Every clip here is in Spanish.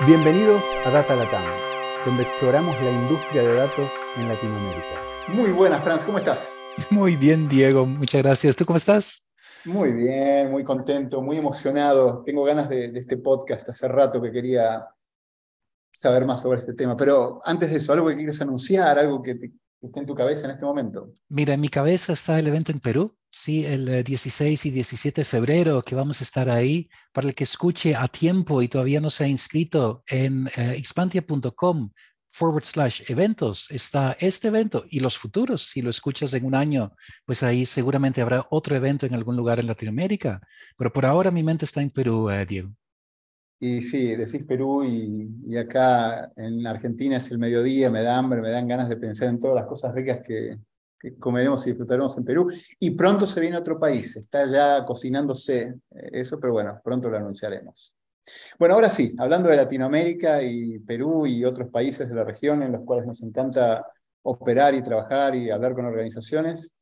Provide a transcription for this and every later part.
Bienvenidos a Data Latam, donde exploramos la industria de datos en Latinoamérica. Muy buenas, Franz, ¿cómo estás? Muy bien, Diego, muchas gracias. ¿Tú cómo estás? Muy bien, muy contento, muy emocionado. Tengo ganas de, este podcast. Hace rato que quería saber más sobre este tema. Pero antes de eso, algo que quieres anunciar, algo que, te, esté en tu cabeza en este momento. Mira, en mi cabeza está el evento en Perú, sí, el 16 y 17 de febrero, que vamos a estar ahí. Para el que escuche a tiempo y todavía no se ha inscrito en uh, expantia.com forward slash eventos está este evento y los futuros. Si lo escuchas en un año, pues ahí seguramente habrá otro evento en algún lugar en Latinoamérica. Pero por ahora mi mente está en Perú, eh, Diego. Y sí, decís Perú y, acá en Argentina es el mediodía, me da hambre, me dan ganas de pensar en todas las cosas ricas que, que comeremos y disfrutaremos en Perú. Y pronto se viene otro país, está ya cocinándose eh, eso, pero bueno, pronto lo anunciaremos. Bueno, ahora sí, hablando de Latinoamérica y Perú y otros países de la región en los cuales nos encanta operar y trabajar y hablar con organizaciones,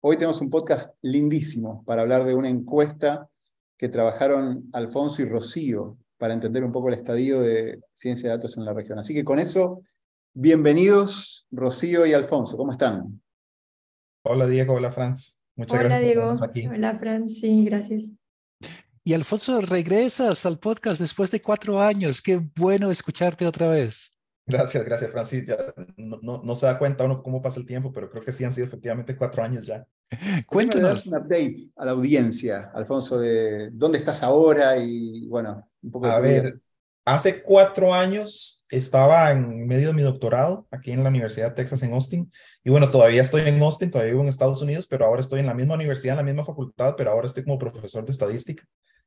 hoy tenemos un podcast lindísimo para hablar de una encuesta que trabajaron Alfonso y Rocío para entender un poco el estadio de ciencia de datos en la región. Así que con eso, bienvenidos Rocío y Alfonso, ¿cómo están? Hola Diego, hola Franz. Muchas hola, gracias Diego. por aquí. Hola Franz, sí, gracias. Y Alfonso, regresas al podcast después de cuatro años. Qué bueno escucharte otra vez. Gracias, gracias, Francis. Ya no, no, se da cuenta uno cómo pasa el tiempo, pero creo que sí han sido efectivamente cuatro años ya. Cuéntanos. un update a la audiencia, Alfonso, de dónde estás ahora y, bueno, un poco A ver, hace cuatro años estaba en medio de mi doctorado aquí en la Universidad de Texas en Austin. Y bueno, todavía estoy en Austin, todavía vivo en Estados Unidos, pero ahora estoy en la misma universidad, en la misma facultad, pero ahora estoy como profesor de estadística.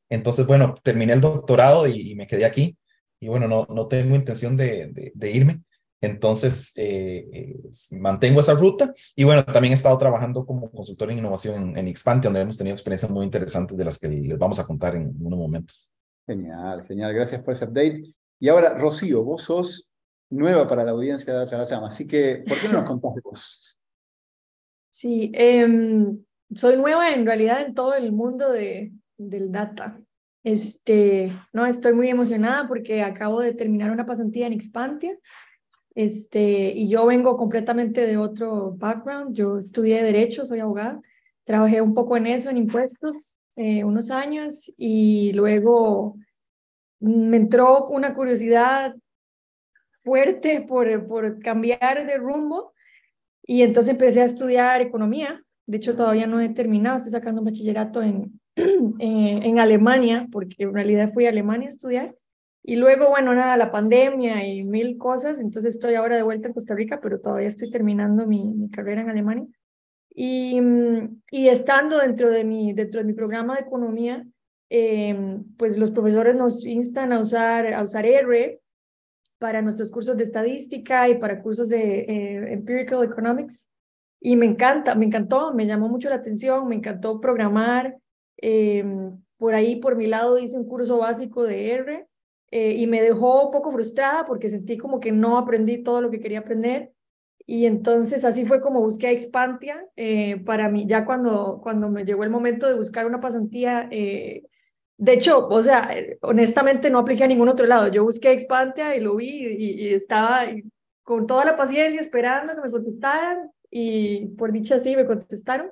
Entonces, bueno, terminé el doctorado y, me quedé aquí. Y bueno, no, no tengo intención de, de, irme. Entonces, eh, eh, mantengo esa ruta. Y bueno, también he estado trabajando como consultor en innovación en, en donde hemos tenido experiencias muy interesantes de las que les vamos a contar en unos momentos. Genial, genial. Gracias por ese update. Y ahora, Rocío, vos sos nueva para la audiencia de Data así que, ¿por qué no nos contás de vos? Sí, em, soy nueva en realidad en todo el mundo de, del data. Este, no, estoy muy emocionada porque acabo de terminar una pasantía en Expantia. Este, y yo vengo completamente de otro background. Yo estudié Derecho, soy abogada. Trabajé un poco en eso, en impuestos, eh, unos años. Y luego me entró una curiosidad fuerte por, por cambiar de rumbo. Y entonces empecé a estudiar economía. De hecho, todavía no he terminado. Estoy sacando un bachillerato en, en, Alemania, porque en realidad fui a Alemania a estudiar. Y luego, bueno, nada, la pandemia y mil cosas, entonces estoy ahora de vuelta en Costa Rica, pero todavía estoy terminando mi, mi carrera en Alemania. Y, y, estando dentro de, mi, dentro de mi programa de economía, eh, pues los profesores nos instan a usar, a usar R para nuestros cursos de estadística y para cursos de eh, Empirical Economics. Y me encanta, me encantó, me llamó mucho la atención, me encantó programar, Em, por ahí, por mi lado, hice un curso básico de R eh, y me dejó un poco frustrada porque sentí como que no aprendí todo lo que quería aprender. Y entonces así fue como busqué a Expantia. Eh, para mí, ya cuando, cuando me llegó el momento de buscar una pasantía, eh, de hecho, o sea, honestamente no apliqué a ningún otro lado. Yo busqué Expantia y lo vi y, y estaba con toda la paciencia esperando que me contestaran y por dicha sí me contestaron.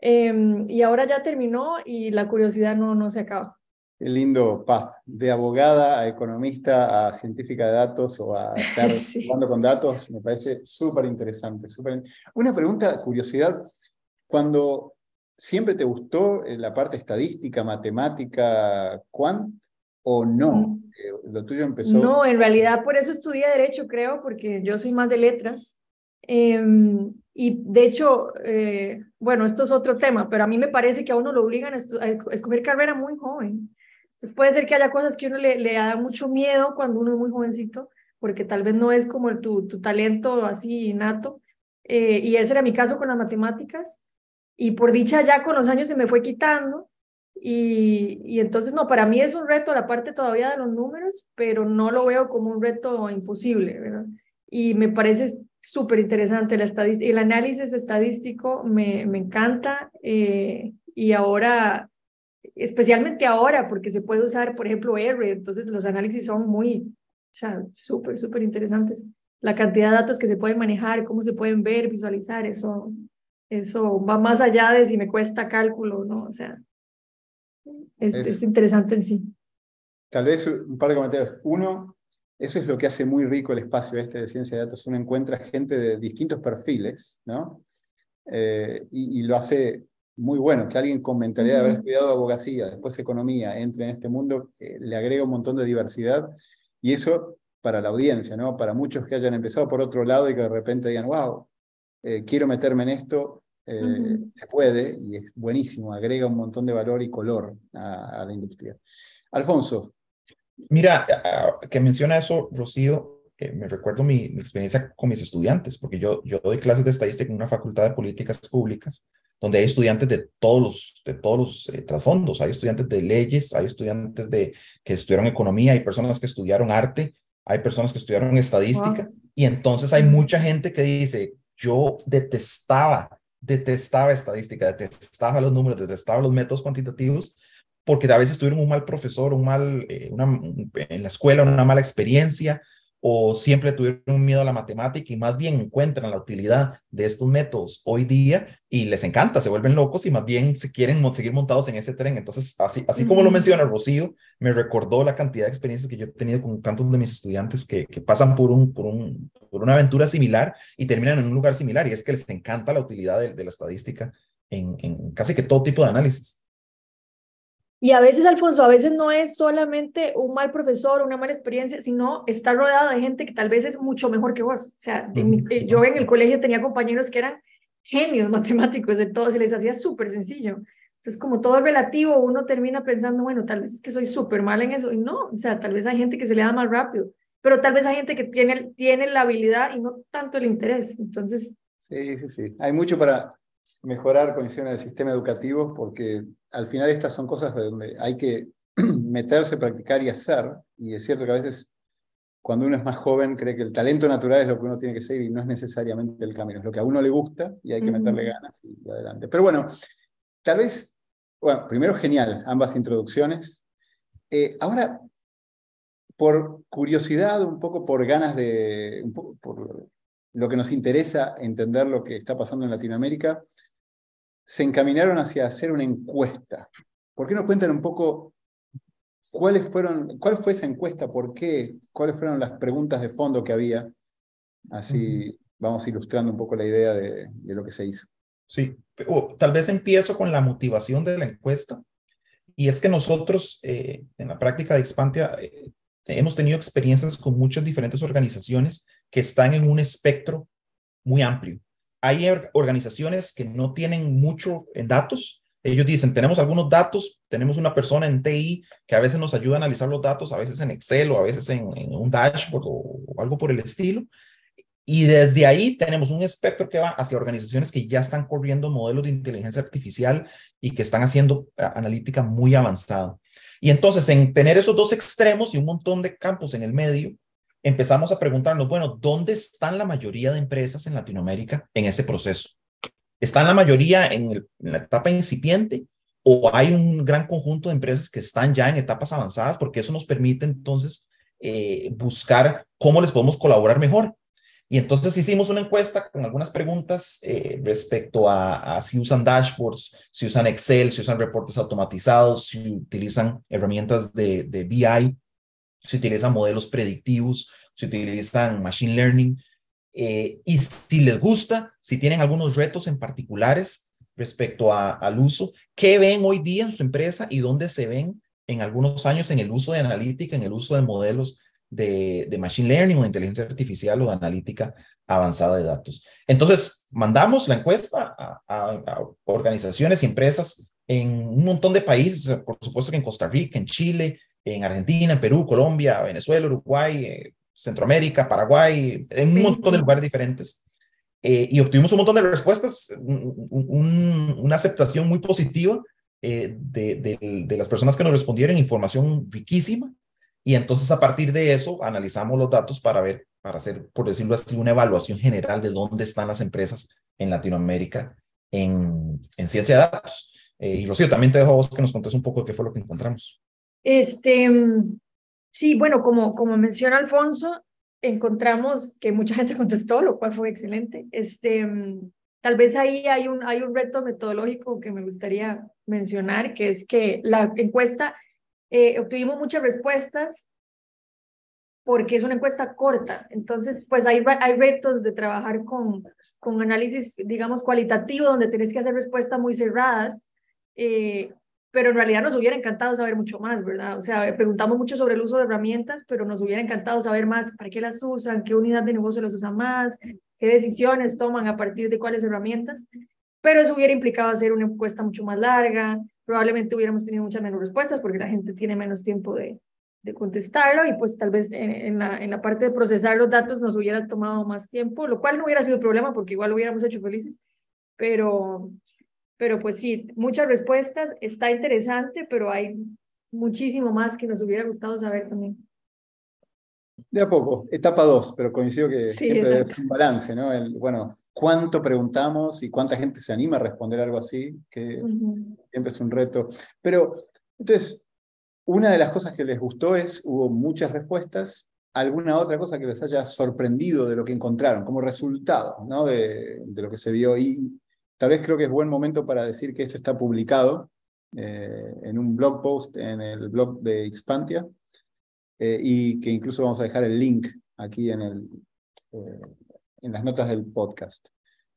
Em, y ahora ya terminó y la curiosidad no, no se acaba. Lindo path, de abogada a economista a científica de datos o a estar jugando con datos, me parece súper interesante. Una pregunta, curiosidad, cuando siempre te gustó eh, la parte estadística, matemática, quant o no? Mm. Eh, lo tuyo empezó... No, en realidad por eso estudié Derecho, creo, porque yo soy más de letras. Em, y de hecho, eh, bueno, esto es otro tema, pero a mí me parece que a uno lo obligan a, escoger carrera muy joven. Entonces puede ser que haya cosas que uno le, le da mucho miedo cuando uno es muy jovencito, porque tal vez no es como tu, tu talento así innato. Eh, y ese era mi caso con las matemáticas. Y por dicha ya con los años se me fue quitando. Y, y entonces, no, para mí es un reto la parte todavía de los números, pero no lo veo como un reto imposible, ¿verdad? Y me parece súper interesante. El análisis estadístico me, me encanta eh, y ahora especialmente ahora, porque se puede usar, por ejemplo, R, entonces los análisis son muy, o sea, súper, súper interesantes. La cantidad de datos que se pueden manejar, cómo se pueden ver, visualizar, eso, eso va más allá de si me cuesta cálculo, ¿no? O sea, es, es interesante en sí. Tal vez un par de comentarios. Uno, eso es lo que hace muy rico el espacio este de ciencia de datos. Uno encuentra gente de distintos perfiles, ¿no? Eh, y, lo hace muy bueno. Que alguien con mentalidad de haber estudiado abogacía, después economía, entre en este mundo, eh, le agrega un montón de diversidad. Y eso para la audiencia, ¿no? Para muchos que hayan empezado por otro lado y que de repente digan, wow, eh, quiero meterme en esto, se puede y es buenísimo, agrega un montón de valor y color a la industria. Alfonso, Mira, que menciona eso, Rocío, me recuerdo mi, experiencia con mis estudiantes, porque yo, yo doy clases de estadística en una facultad de políticas públicas, donde hay estudiantes de todos los, de todos los eh, trasfondos, hay estudiantes de leyes, hay estudiantes de, que estudiaron economía, hay personas que estudiaron arte, hay personas que estudiaron estadística, y entonces hay mucha gente que dice, yo detestaba, detestaba estadística, detestaba los números, detestaba los métodos cuantitativos, porque a veces tuvieron un mal profesor, un mal, eh, una, en la escuela, una mala experiencia, o siempre tuvieron miedo a la matemática y más bien encuentran la utilidad de estos métodos hoy día y les encanta, se vuelven locos y más bien se quieren seguir montados en ese tren. Entonces, así, así como lo menciona Rocío, me recordó la cantidad de experiencias que yo he tenido con tantos de mis estudiantes que, que pasan por, un, por, un, por una aventura similar y terminan en un lugar similar y es que les encanta la utilidad de, de la estadística en, en casi que todo tipo de análisis. Y a veces, Alfonso, a veces no es solamente un mal profesor, una mala experiencia, sino estar rodeado de gente que tal vez es mucho mejor que vos. O sea, eh, yo en el colegio tenía compañeros que eran genios matemáticos de todo, se les hacía súper sencillo. Entonces, como todo es relativo, uno termina pensando, bueno, tal vez es que soy súper mal en eso. Y no, o sea, tal vez hay gente que se le da más rápido, pero tal vez hay gente que tiene, tiene la habilidad y no tanto el interés. Entonces... Sí, sí, sí. Hay mucho para, mejorar condiciones del sistema educativo, porque al final estas son cosas de donde hay que meterse, practicar y hacer, y es cierto que a veces cuando uno es más joven cree que el talento natural es lo que uno tiene que seguir y no es necesariamente el camino, es lo que a uno le gusta y hay que meterle ganas y, adelante. Pero bueno, tal vez, bueno, primero genial ambas introducciones. Eh, ahora, por curiosidad, un poco por ganas de, un poco por lo que nos interesa entender lo que está pasando en Latinoamérica, se encaminaron hacia hacer una encuesta. ¿Por qué no cuentan un poco cuáles fueron, cuál fue esa encuesta, por qué, cuáles fueron las preguntas de fondo que había? Así vamos ilustrando un poco la idea de, lo que se hizo. Sí, tal vez empiezo con la motivación de la encuesta. Y es que nosotros eh, en la práctica de Expantia eh, hemos tenido experiencias con muchas diferentes organizaciones que están en un espectro muy amplio. Hay organizaciones que no tienen mucho en datos. Ellos dicen, tenemos algunos datos, tenemos una persona en TI que a veces nos ayuda a analizar los datos, a veces en Excel o a veces en, un dashboard o, algo por el estilo. Y desde ahí tenemos un espectro que va hacia organizaciones que ya están corriendo modelos de inteligencia artificial y que están haciendo analítica muy avanzada. Y entonces, en tener esos dos extremos y un montón de campos en el medio, empezamos a preguntarnos, bueno, ¿dónde están la mayoría de empresas en Latinoamérica en ese proceso? ¿Están la mayoría en, la etapa incipiente o hay un gran conjunto de empresas que están ya en etapas avanzadas? Porque eso nos permite entonces eh, buscar cómo les podemos colaborar mejor. Y entonces hicimos una encuesta con algunas preguntas eh, respecto a, si usan dashboards, si usan Excel, si usan reportes automatizados, si utilizan herramientas de BI se utilizan modelos predictivos, se utilizan machine learning. Eh, y si les gusta, si tienen algunos retos en particulares respecto al uso, ¿qué ven hoy día en su empresa y dónde se ven en algunos años en el uso de analítica, en el uso de modelos de, machine learning o de inteligencia artificial o de analítica avanzada de datos? Entonces, mandamos la encuesta a, a organizaciones y empresas en un montón de países, por supuesto que en Costa Rica, en Chile, en Argentina, en Perú, Colombia, Venezuela, Uruguay, eh, Centroamérica, Paraguay, en un montón de lugares diferentes. Eh, y obtuvimos un montón de respuestas, una aceptación muy positiva eh, de, de, las personas que nos respondieron, información riquísima. Y entonces a partir de eso analizamos los datos para ver, para hacer, por decirlo así, una evaluación general de dónde están las empresas en Latinoamérica en, en ciencia de datos. Eh, y Rocío, también te dejo a vos que nos contes un poco de qué fue lo que encontramos. Este, sí, bueno, como, como menciona Alfonso, encontramos que mucha gente contestó, lo cual fue excelente. Este, tal vez ahí hay un, hay un reto metodológico que me gustaría mencionar, que es que la encuesta, eh, obtuvimos muchas respuestas porque es una encuesta corta. Entonces, pues hay, hay retos de trabajar con, con análisis, digamos, cualitativo, donde tenés que hacer respuestas muy cerradas. Eh, pero en realidad nos hubiera encantado saber mucho más, ¿verdad? O sea, preguntamos mucho sobre el uso de herramientas, pero nos hubiera encantado saber más para qué las usan, qué unidad de negocio las usa más, qué decisiones toman a partir de cuáles herramientas. Pero eso hubiera implicado hacer una encuesta mucho más larga, probablemente hubiéramos tenido muchas menos respuestas porque la gente tiene menos tiempo de, de contestarlo y pues tal vez en, la, en la parte de procesar los datos nos hubiera tomado más tiempo, lo cual no hubiera sido problema porque igual lo hubiéramos hecho felices, pero, pero pues sí, muchas respuestas, está interesante, pero hay muchísimo más que nos hubiera gustado saber también. De a poco, etapa dos, pero coincido que siempre es un balance, ¿no? El, bueno, cuánto preguntamos y cuánta gente se anima a responder algo así, que siempre es un reto. Pero, entonces, una de las cosas que les gustó es, hubo muchas respuestas, alguna otra cosa que les haya sorprendido de lo que encontraron como resultado ¿no? de, lo que se vio. Y tal vez creo que es buen momento para decir que esto está publicado eh, en un blog post en el blog de Expantia eh, y que incluso vamos a dejar el link aquí en, el, eh, en las notas del podcast.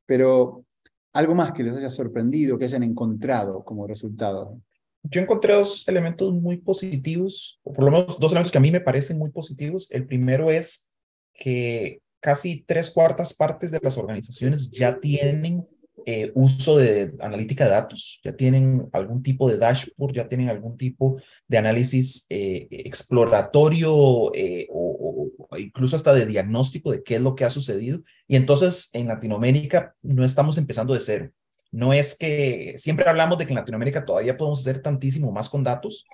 Pero algo más que les haya sorprendido, que hayan encontrado como resultado yo encontré dos elementos muy positivos, o por lo menos dos elementos que a mí me parecen muy positivos. El primero es que casi tres cuartas partes de las organizaciones ya tienen eh, uso de analítica de datos, ya tienen algún tipo de dashboard, ya tienen algún tipo de análisis eh, exploratorio eh, o, o, incluso hasta de diagnóstico de qué es lo que ha sucedido. Y entonces en Latinoamérica no estamos empezando de cero. No es que siempre hablamos de que en Latinoamérica todavía podemos hacer tantísimo más con datos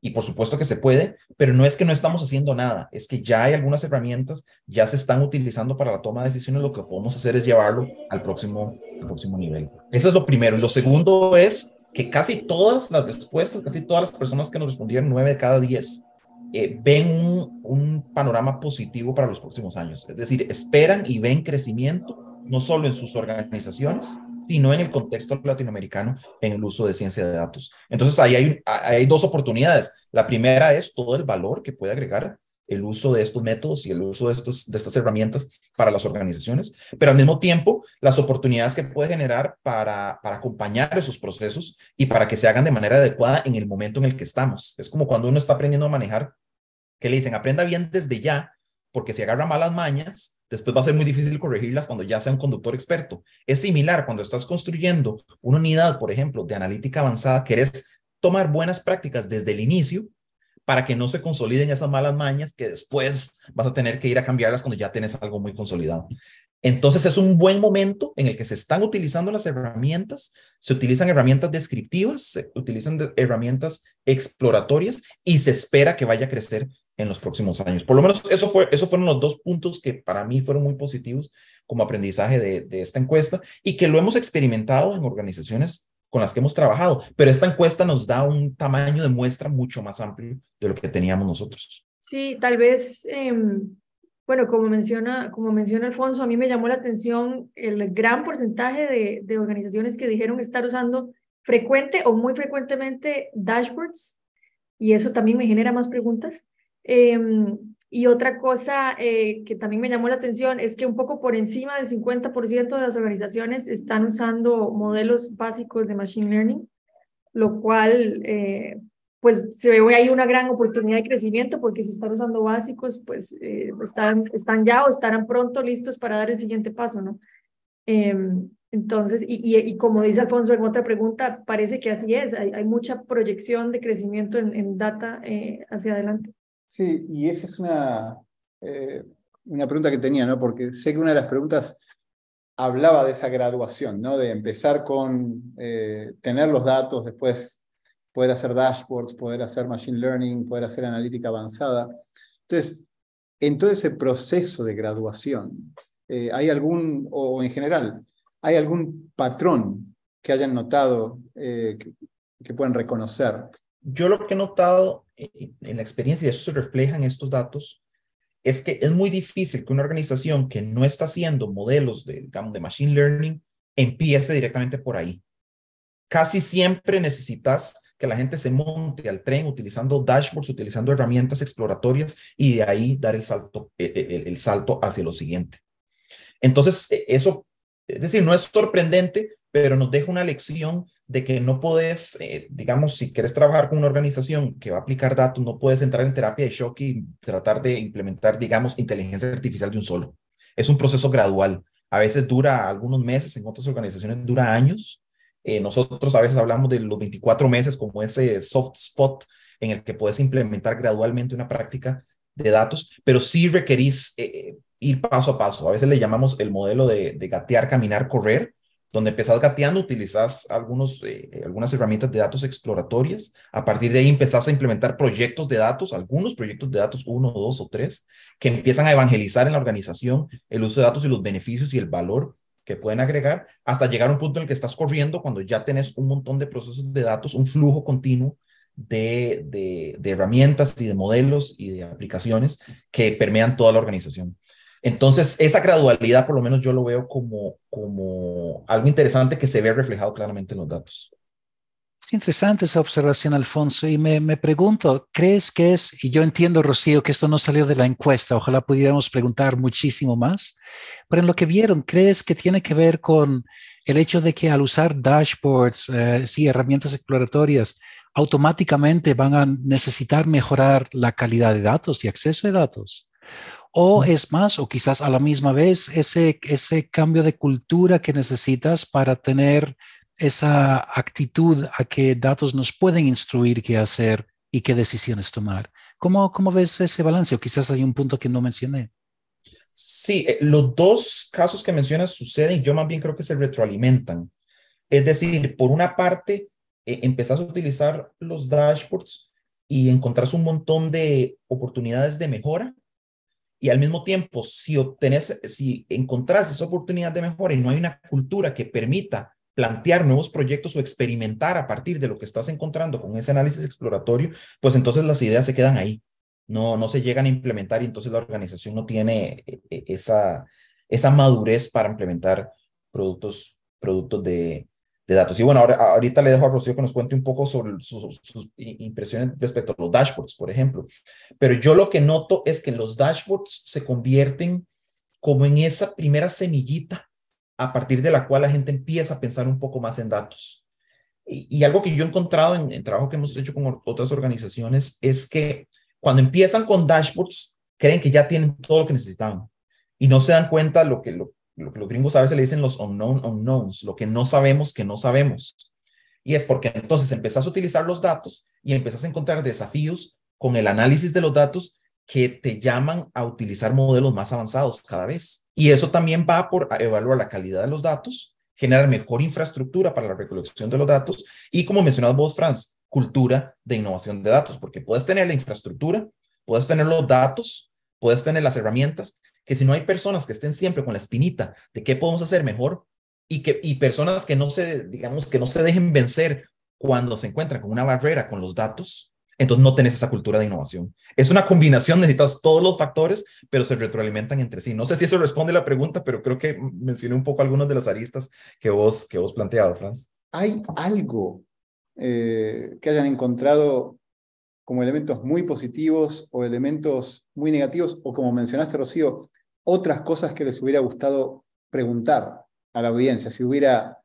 y por supuesto que se puede, pero no es que no estamos haciendo nada, es que ya hay algunas herramientas, ya se están utilizando para la toma de decisiones, lo que podemos hacer es llevarlo al próximo, próximo nivel. Eso es lo primero. Y lo segundo es que casi todas las respuestas, casi todas las personas que nos respondieron, nueve de cada diez, eh, ven un, un panorama positivo para los próximos años. Es decir, esperan y ven crecimiento, no solo en sus organizaciones, sino en el contexto latinoamericano en el uso de ciencia de datos. Entonces, ahí hay, hay dos oportunidades. La primera es todo el valor que puede agregar el uso de estos métodos y el uso de, estos, de estas herramientas para las organizaciones, pero al mismo tiempo las oportunidades que puede generar para, para acompañar esos procesos y para que se hagan de manera adecuada en el momento en el que estamos. Es como cuando uno está aprendiendo a manejar, que le dicen, aprenda bien desde ya, porque si agarra malas mañas, después va a ser muy difícil corregirlas cuando ya sea un conductor experto. Es similar cuando estás construyendo una unidad, por ejemplo, de analítica avanzada, querés tomar buenas prácticas desde el inicio para que no se consoliden esas malas mañas que después vas a tener que ir a cambiarlas cuando ya tienes algo muy consolidado. Entonces es un buen momento en el que se están utilizando las herramientas, se utilizan herramientas descriptivas, se utilizan herramientas exploratorias y se espera que vaya a crecer en los próximos años. Por lo menos eso fue, esos fueron los dos puntos que para mí fueron muy positivos como aprendizaje de, de esta encuesta y que lo hemos experimentado en organizaciones con las que hemos trabajado, pero esta encuesta nos da un tamaño de muestra mucho más amplio de lo que teníamos nosotros. Sí, tal vez, eh, bueno, como menciona, como menciona Alfonso, a mí me llamó la atención el gran porcentaje de, organizaciones que dijeron estar usando frecuente o muy frecuentemente dashboards y eso también me genera más preguntas. Em, y otra cosa eh, que también me llamó la atención es que un poco por encima del 50% de las organizaciones están usando modelos básicos de Machine Learning, lo cual eh, pues se ve ahí una gran oportunidad de crecimiento porque si están usando básicos pues eh, están, están ya o estarán pronto listos para dar el siguiente paso, ¿no? Em, entonces, y, y, como dice Alfonso en otra pregunta, parece que así es, hay, hay mucha proyección de crecimiento en, en data hacia adelante. Sí, y esa es una, eh, una pregunta que tenía, ¿no? Porque sé que una de las preguntas hablaba de esa graduación, ¿no? De empezar con eh, tener los datos, después poder hacer dashboards, poder hacer machine learning, poder hacer analítica avanzada. Entonces, en todo ese proceso de graduación, eh, ¿hay algún, o en general, hay algún patrón que hayan notado que pueden reconocer. Yo lo que he notado en la experiencia, y eso se refleja en estos datos, es que es muy difícil que una organización que no está haciendo modelos de, digamos, de machine learning empiece directamente por ahí. Casi siempre necesitas que la gente se monte al tren utilizando dashboards, utilizando herramientas exploratorias y de ahí dar el salto, e, e, el, el salto hacia lo siguiente. Entonces, e, eso, es decir, no es sorprendente, pero nos deja una lección de que no puedes, eh, digamos, si quieres trabajar con una organización que va a aplicar datos, no puedes entrar en terapia de shock y tratar de implementar, digamos, inteligencia artificial de un solo. Es un proceso gradual. A veces dura algunos meses, en otras organizaciones dura años. Eh, nosotros a veces hablamos de los 24 meses como ese soft spot en el que puedes implementar gradualmente una práctica de datos, pero sí requerís eh, ir paso a paso. A veces le llamamos el modelo de, de gatear, caminar, correr, donde empezás gateando, utilizas algunos, eh, algunas herramientas de datos exploratorias. A partir de ahí empezás a implementar proyectos de datos, algunos proyectos de datos, uno, dos o tres, que empiezan a evangelizar en la organización el uso de datos y los beneficios y el valor que pueden agregar, hasta llegar a un punto en el que estás corriendo cuando ya tenés un montón de procesos de datos, un flujo continuo de, de, de herramientas y de modelos y de aplicaciones que permean toda la organización. Entonces, esa gradualidad, por lo menos yo lo veo como, como algo interesante que se ve reflejado claramente en los datos. Es interesante esa observación, Alfonso, y me, me, pregunto, ¿crees que es, y yo entiendo, Rocío, que esto no salió de la encuesta, ojalá pudiéramos preguntar muchísimo más, pero en lo que vieron, ¿crees que tiene que ver con el hecho de que al usar dashboards, eh, sí, herramientas exploratorias, automáticamente van a necesitar mejorar la calidad de datos y acceso de datos? o es más, o quizás a la misma vez, ese, ese cambio de cultura que necesitas para tener esa actitud a que datos nos pueden instruir qué hacer y qué decisiones tomar. ¿Cómo, cómo ves ese balance? O quizás hay un punto que no mencioné. Sí, eh, los dos casos que mencionas suceden, yo más bien creo que se retroalimentan. Es decir, por una parte, eh, empezás a utilizar los dashboards y encontrás un montón de oportunidades de mejora y al mismo tiempo, si obtenés, si encontrás esa oportunidad de mejora y no hay una cultura que permita plantear nuevos proyectos o experimentar a partir de lo que estás encontrando con ese análisis exploratorio, pues entonces las ideas se quedan ahí. No, no se llegan a implementar y entonces la organización no tiene eh, eh, esa, esa madurez para implementar productos, productos de, de datos. Y bueno, ahora, ahorita le dejo a Rocío que nos cuente un poco sobre sus, sus, impresiones respecto a los dashboards, por ejemplo. Pero yo lo que noto es que los dashboards se convierten como en esa primera semillita a partir de la cual la gente empieza a pensar un poco más en datos. Y, algo que yo he encontrado en el trabajo que hemos hecho con otras organizaciones es que cuando empiezan con dashboards, creen que ya tienen todo lo que necesitaban y no se dan cuenta lo que, lo, lo que los gringos a veces le dicen los unknown unknowns, lo que no sabemos que no sabemos. Y es porque entonces empezás a utilizar los datos y empezás a encontrar desafíos con el análisis de los datos que te llaman a utilizar modelos más avanzados cada vez. Y eso también va por evaluar la calidad de los datos, generar mejor infraestructura para la recolección de los datos y, como mencionabas vos, Franz, cultura de innovación de datos, porque puedes tener la infraestructura, puedes tener los datos, puedes tener las herramientas, que si no hay personas que estén siempre con la espinita de qué podemos hacer mejor y que y personas que no se digamos que no se dejen vencer cuando se encuentran con una barrera con los datos, entonces no tenés esa cultura de innovación. Es una combinación, necesitas todos los factores, pero se retroalimentan entre sí. No sé si eso responde la pregunta, pero creo que mencioné un poco algunas de las aristas que vos, que vos planteado, Franz. ¿Hay algo eh, que hayan encontrado como elementos muy positivos o elementos muy negativos, o como mencionaste, Rocío, otras cosas que les hubiera gustado preguntar a la audiencia, si hubiera,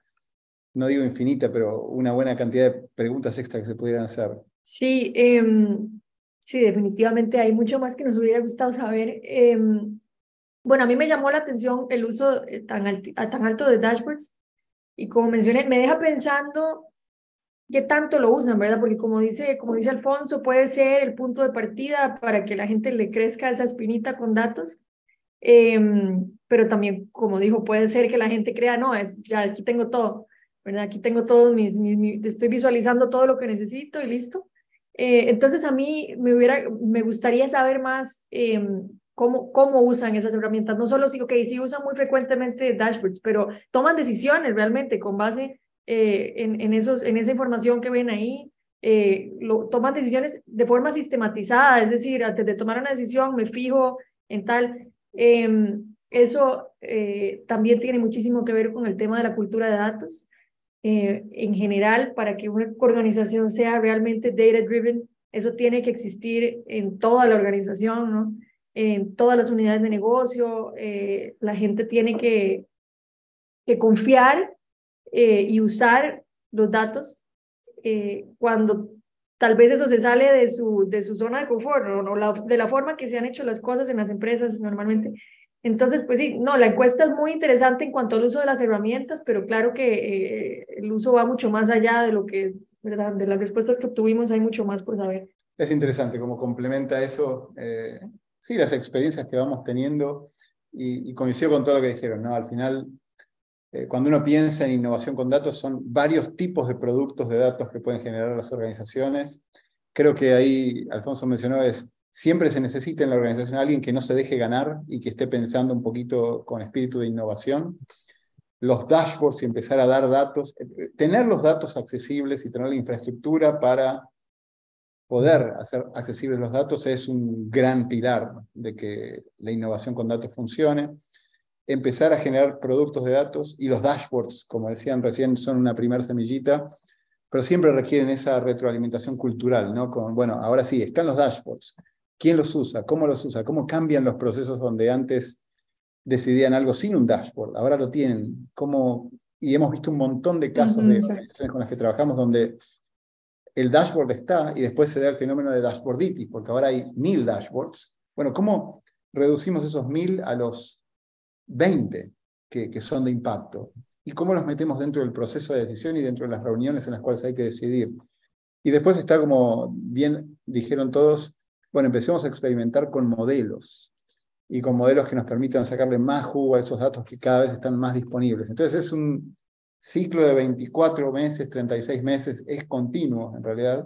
no digo infinita, pero una buena cantidad de preguntas extra que se pudieran hacer. Sí, eh, sí, definitivamente hay mucho más que nos hubiera gustado saber. Eh, bueno, a mí me llamó la atención el uso tan, tan alto de dashboards y como mencioné, me deja pensando qué tanto lo usan, ¿verdad? Porque como dice, como dice Alfonso, puede ser el punto de partida para que la gente le crezca esa espinita con datos, eh, pero también, como dijo, puede ser que la gente crea, no, es, ya aquí tengo todo, ¿verdad? Aquí tengo todos mis, mis, estoy visualizando todo lo que necesito y listo. Eh, entonces a mí me, hubiera, me gustaría saber más eh, cómo, cómo usan esas herramientas. No solo si, ok, sí usan muy frecuentemente dashboards, pero toman decisiones realmente con base eh, en, en, esos, en esa información que ven ahí, lo, toman decisiones de forma sistematizada, es decir, antes de tomar una decisión me fijo en tal. Em, eso también tiene muchísimo que ver con el tema de la cultura de datos. En general, para que una organización sea realmente data-driven, eso tiene que existir en toda la organización, ¿no? en todas las unidades de negocio. la gente tiene que, confiar eh, y usar los datos eh, cuando tal vez eso se sale de su, de su zona de confort o de la forma que se han hecho las cosas en las empresas normalmente. Entonces, pues sí, no, la encuesta es muy interesante en cuanto al uso de las herramientas, pero claro que eh, el uso va mucho más allá de lo que, ¿verdad? De las respuestas que obtuvimos hay mucho más por saber. Es interesante cómo complementa eso, sí, las experiencias que vamos teniendo y, y coincido con todo lo que dijeron, ¿no? Al final eh, cuando uno piensa en innovación con datos, son varios tipos de productos de datos que pueden generar las organizaciones. Creo que ahí, Alfonso mencionó, es siempre se necesita en la organización alguien que no se deje ganar y que esté pensando un poquito con espíritu de innovación. Los dashboards y empezar a dar datos, eh, tener los datos accesibles y tener la infraestructura para poder hacer accesibles los datos es un gran pilar de que la innovación con datos funcione empezar a generar productos de datos y los dashboards, como decían recién, son una primera semillita, pero siempre requieren esa retroalimentación cultural, ¿no? Con, bueno, ahora sí, están los dashboards. ¿Quién los usa? ¿Cómo los usa? ¿Cómo cambian los procesos donde antes decidían algo sin un dashboard? Ahora lo tienen. ¿Cómo? Y hemos visto un montón de casos de organizaciones con las que trabajamos donde el dashboard está y después se da el fenómeno de dashboarditis, porque ahora hay mil dashboards. Bueno, ¿cómo reducimos esos mil a los 20 que, que son de impacto. ¿Y cómo los metemos dentro del proceso de decisión y dentro de las reuniones en las cuales hay que decidir? Y después está como bien dijeron todos, bueno, empecemos a experimentar con modelos y con modelos que nos permitan sacarle más jugo a esos datos que cada vez están más disponibles. Entonces es un ciclo de 24 meses, 36 meses, es continuo en realidad,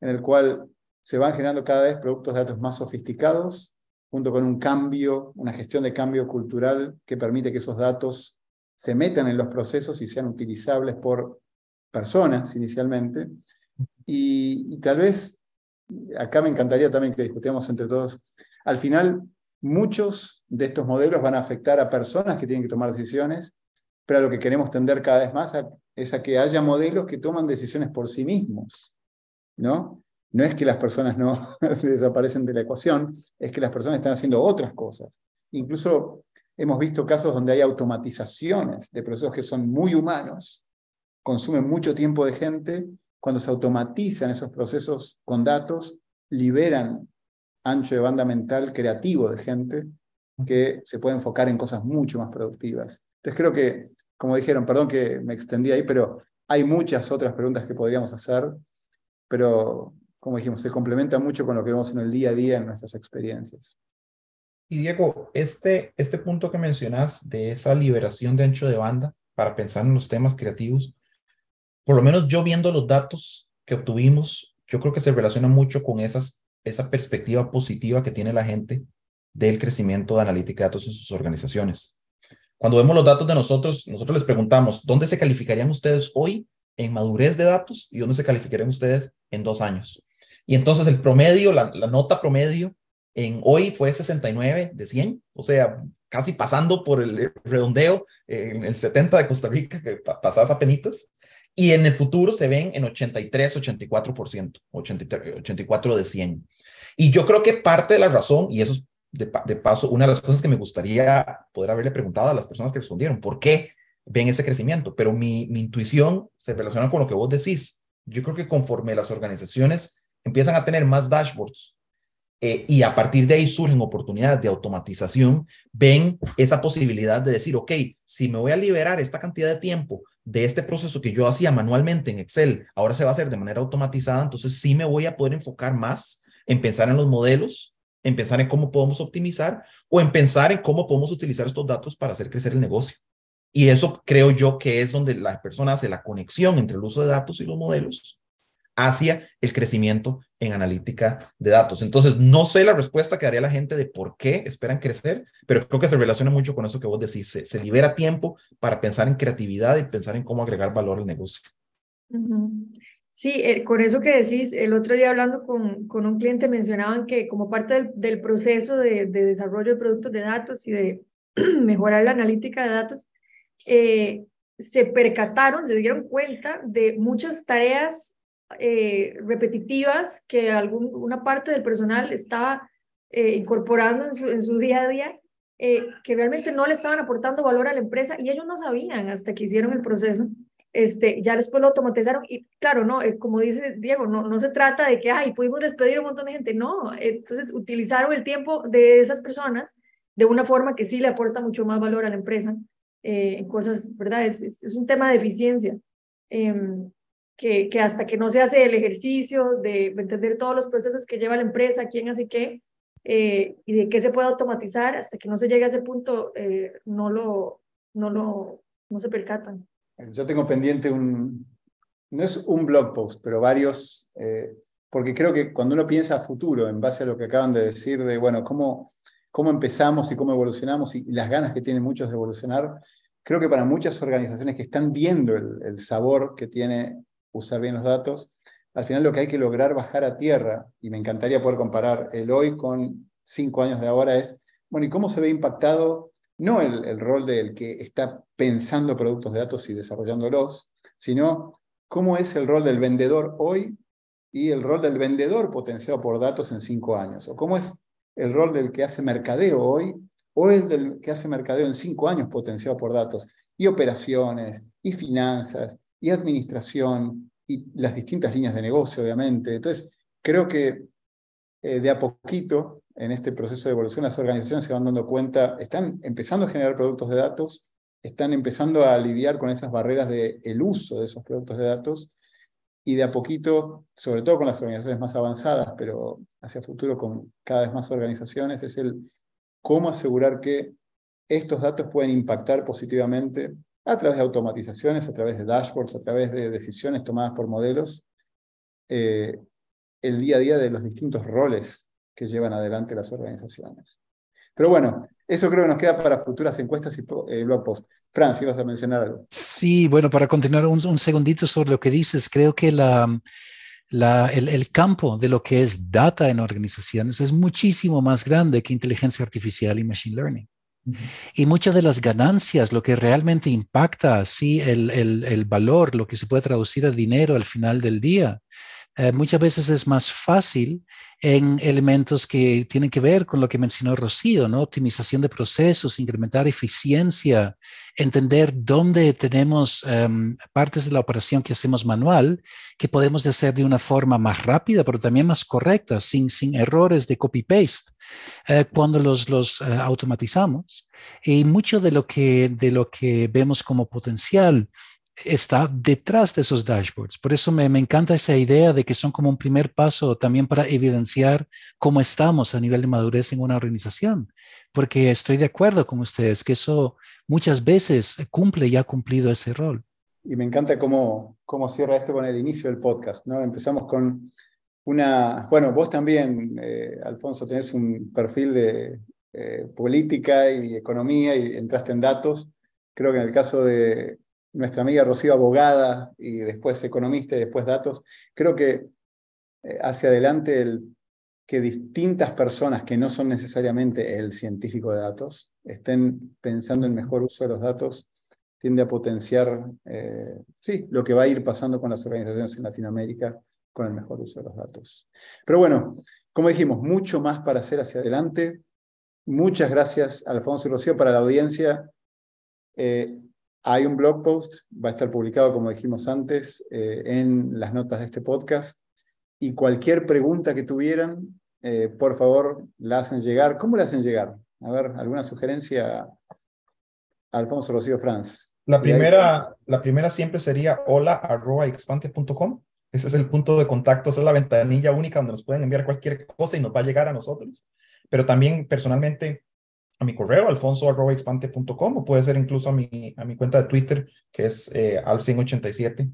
en el cual se van generando cada vez productos de datos más sofisticados, junto con un cambio, una gestión de cambio cultural que permite que esos datos se metan en los procesos y sean utilizables por personas inicialmente. Y, tal vez, acá me encantaría también que discutiéramos entre todos, al final muchos de estos modelos van a afectar a personas que tienen que tomar decisiones, pero lo que queremos tender cada vez más es a que haya modelos que toman decisiones por sí mismos, ¿no? no es que las personas no desaparecen de la ecuación, es que las personas están haciendo otras cosas. Incluso hemos visto casos donde hay automatizaciones de procesos que son muy humanos, consumen mucho tiempo de gente, cuando se automatizan esos procesos con datos, liberan ancho de banda mental creativo de gente que se puede enfocar en cosas mucho más productivas. Entonces creo que, como dijeron, perdón que me extendí ahí, pero hay muchas otras preguntas que podríamos hacer, pero como dijimos, se complementa mucho con lo que vemos en el día a día en nuestras experiencias. Y Diego, este, este punto que mencionas de esa liberación de ancho de banda para pensar en los temas creativos, por lo menos yo viendo los datos que obtuvimos, yo creo que se relaciona mucho con esas, esa perspectiva positiva que tiene la gente del crecimiento de analítica de datos en sus organizaciones. Cuando vemos los datos de nosotros, nosotros les preguntamos, ¿dónde se calificarían ustedes hoy en madurez de datos y dónde se calificarían ustedes en dos años? Y entonces el promedio, la, nota promedio en hoy fue 69 de 100, o sea, casi pasando por el redondeo en el 70 de Costa Rica, que pasas a penitas. Y en el futuro se ven en 83, 84%, 84 de 100. Y yo creo que parte de la razón, y eso es de, de, paso una de las cosas que me gustaría poder haberle preguntado a las personas que respondieron, ¿por qué ven ese crecimiento? Pero mi, mi intuición se relaciona con lo que vos decís. Yo creo que conforme las organizaciones empiezan a tener más dashboards eh, y a partir de ahí surgen oportunidades de automatización, ven esa posibilidad de decir, ok, si me voy a liberar esta cantidad de tiempo de este proceso que yo hacía manualmente en Excel, ahora se va a hacer de manera automatizada, entonces sí me voy a poder enfocar más en pensar en los modelos, en pensar en cómo podemos optimizar o en pensar en cómo podemos utilizar estos datos para hacer crecer el negocio. Y eso creo yo que es donde la persona hace la conexión entre el uso de datos y los modelos hacia el crecimiento en analítica de datos. Entonces, no sé la respuesta que daría la gente de por qué esperan crecer, pero creo que se relaciona mucho con eso que vos decís. Se, libera tiempo para pensar en creatividad y pensar en cómo agregar valor al negocio. Sí, eh, con eso que decís, el otro día hablando con, con un cliente mencionaban que como parte del, proceso de, desarrollo de productos de datos y de mejorar la analítica de datos, eh, se percataron, se dieron cuenta de muchas tareas eh, repetitivas que alguna parte del personal estaba incorporando en su, día a día, que realmente no le estaban aportando valor a la empresa y ellos no sabían hasta que hicieron el proceso este, ya después lo automatizaron y claro, no, eh, como dice Diego, no, no se trata de que, ay, pudimos despedir a un montón de gente, no, entonces utilizaron el tiempo de esas personas de una forma que sí le aporta mucho más valor a la empresa eh, en cosas, ¿verdad? Es, es, un tema de eficiencia, em, que, que hasta que no se hace el ejercicio de entender todos los procesos que lleva la empresa, quién hace qué, eh, y de qué se puede automatizar, hasta que no se llegue a ese punto, no, lo, no, lo, no se percatan. Yo tengo pendiente un, no es un blog post, pero varios, eh, porque creo que cuando uno piensa a futuro, en base a lo que acaban de decir, de, bueno, cómo, cómo empezamos y cómo evolucionamos y, las ganas que tienen muchos de evolucionar, creo que para muchas organizaciones que están viendo el, el sabor que tiene usar bien los datos, al final lo que hay que lograr bajar a tierra, y me encantaría poder comparar el hoy con cinco años de ahora, es, bueno, ¿y cómo se ve impactado no el, rol del que está pensando productos de datos y desarrollándolos, sino cómo es el rol del vendedor hoy y el rol del vendedor potenciado por datos en cinco años, o cómo es el rol del que hace mercadeo hoy o el del que hace mercadeo en cinco años potenciado por datos, y operaciones, y finanzas, y administración, y las distintas líneas de negocio, obviamente. Entonces, creo que eh, de a poquito en este proceso de evolución las organizaciones se van dando cuenta, están empezando a generar productos de datos, están empezando a lidiar con esas barreras del el uso de esos productos de datos y de a poquito, sobre todo con las organizaciones más avanzadas, pero hacia futuro con cada vez más organizaciones, es el cómo asegurar que estos datos pueden impactar positivamente a través de automatizaciones, a través de dashboards, a través de decisiones tomadas por modelos, eh, el día a día de los distintos roles que llevan adelante las organizaciones. Pero bueno, eso creo que nos queda para futuras encuestas y eh, blog posts. Vas a mencionar algo. Sí, bueno, para continuar un, un segundito sobre lo que dices, creo que el, campo de lo que es data en organizaciones es muchísimo más grande que inteligencia artificial y machine learning. Y muchas de las ganancias, lo que realmente impacta, sí, el, el, el, valor, lo que se puede traducir a dinero al final del día, eh, muchas veces es más fácil en elementos que tienen que ver con lo que mencionó Rocío, ¿no? Optimización de procesos, incrementar eficiencia, entender dónde tenemos em, partes de la operación que hacemos manual, que podemos hacer de una forma más rápida, pero también más correcta, sin, sin errores de copy-paste, eh, cuando los, los eh, automatizamos. Y mucho de lo, que, de lo que vemos como potencial está detrás de esos dashboards. Por eso me, encanta esa idea de que son como un primer paso también para evidenciar cómo estamos a nivel de madurez en una organización, porque estoy de acuerdo con ustedes que eso muchas veces cumple y ha cumplido ese rol. Y me encanta cómo, cómo cierra esto con el inicio del podcast, ¿no? Empezamos con una, bueno, vos también, eh, Alfonso, tenés un perfil de eh, política y economía y entraste en datos. Creo que en el caso de, nuestra amiga Rocío, abogada y después economista y después datos, creo que eh, hacia adelante el que distintas personas que no son necesariamente el científico de datos estén pensando en mejor uso de los datos tiende a potenciar, eh, sí, lo que va a ir pasando con las organizaciones en Latinoamérica con el mejor uso de los datos. Pero bueno, como dijimos, mucho más para hacer hacia adelante. Muchas gracias, Alfonso y Rocío, para la audiencia. Eh, hay un blog post, va a estar publicado, como dijimos antes, eh, en las notas de este podcast. Y cualquier pregunta que tuvieran, eh, por favor, la hacen llegar. ¿Cómo la hacen llegar? A ver, ¿alguna sugerencia? Alfonso Rocío Franz. La primera, la primera siempre sería hola.expante.com. Ese es el punto de contacto, esa es la ventanilla única donde nos pueden enviar cualquier cosa y nos va a llegar a nosotros. Pero también personalmente a mi correo, alfonso.expante.com o puede ser incluso a mi, a mi cuenta de Twitter, que es eh, al187.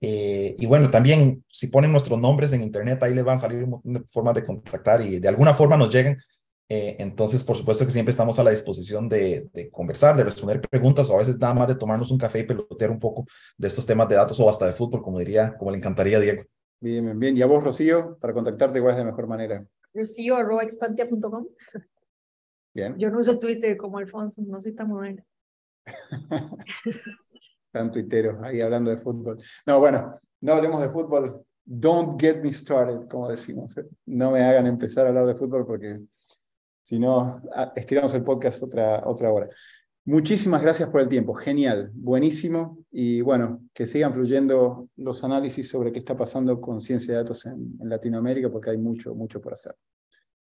Eh, y bueno, también si ponen nuestros nombres en internet, ahí les van a salir un montón de formas de contactar y de alguna forma nos lleguen. Eh, entonces, por supuesto que siempre estamos a la disposición de, de, conversar, de responder preguntas o a veces nada más de tomarnos un café y pelotear un poco de estos temas de datos o hasta de fútbol, como diría, como le encantaría a Diego. Bien, bien, bien. ¿Y a vos, Rocío, para contactarte, cuál es la mejor manera? Rocío.expantia.com. Bien. Yo no uso Twitter como Alfonso, no soy tan moderna. Tan tuiteros ahí hablando de fútbol. No, bueno, no hablemos de fútbol. Don't get me started, como decimos. No me hagan empezar a hablar de fútbol porque si no, estiramos el podcast otra, otra hora. Muchísimas gracias por el tiempo, genial, buenísimo. Y bueno, que sigan fluyendo los análisis sobre qué está pasando con ciencia de datos en, en Latinoamérica, porque hay mucho, mucho por hacer.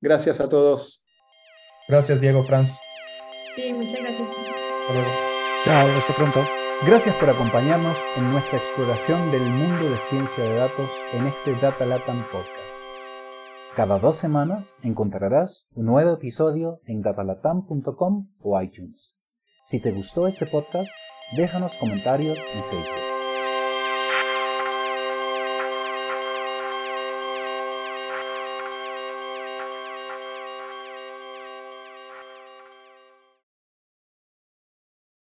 Gracias a todos. Gracias, Diego, Franz. Sí, muchas gracias. Hasta luego. Chao, hasta pronto. Gracias por acompañarnos en nuestra exploración del mundo de ciencia de datos en este Data Latam Podcast. Cada dos semanas encontrarás un nuevo episodio en datalatam.com o iTunes. Si te gustó este podcast, déjanos comentarios en Facebook.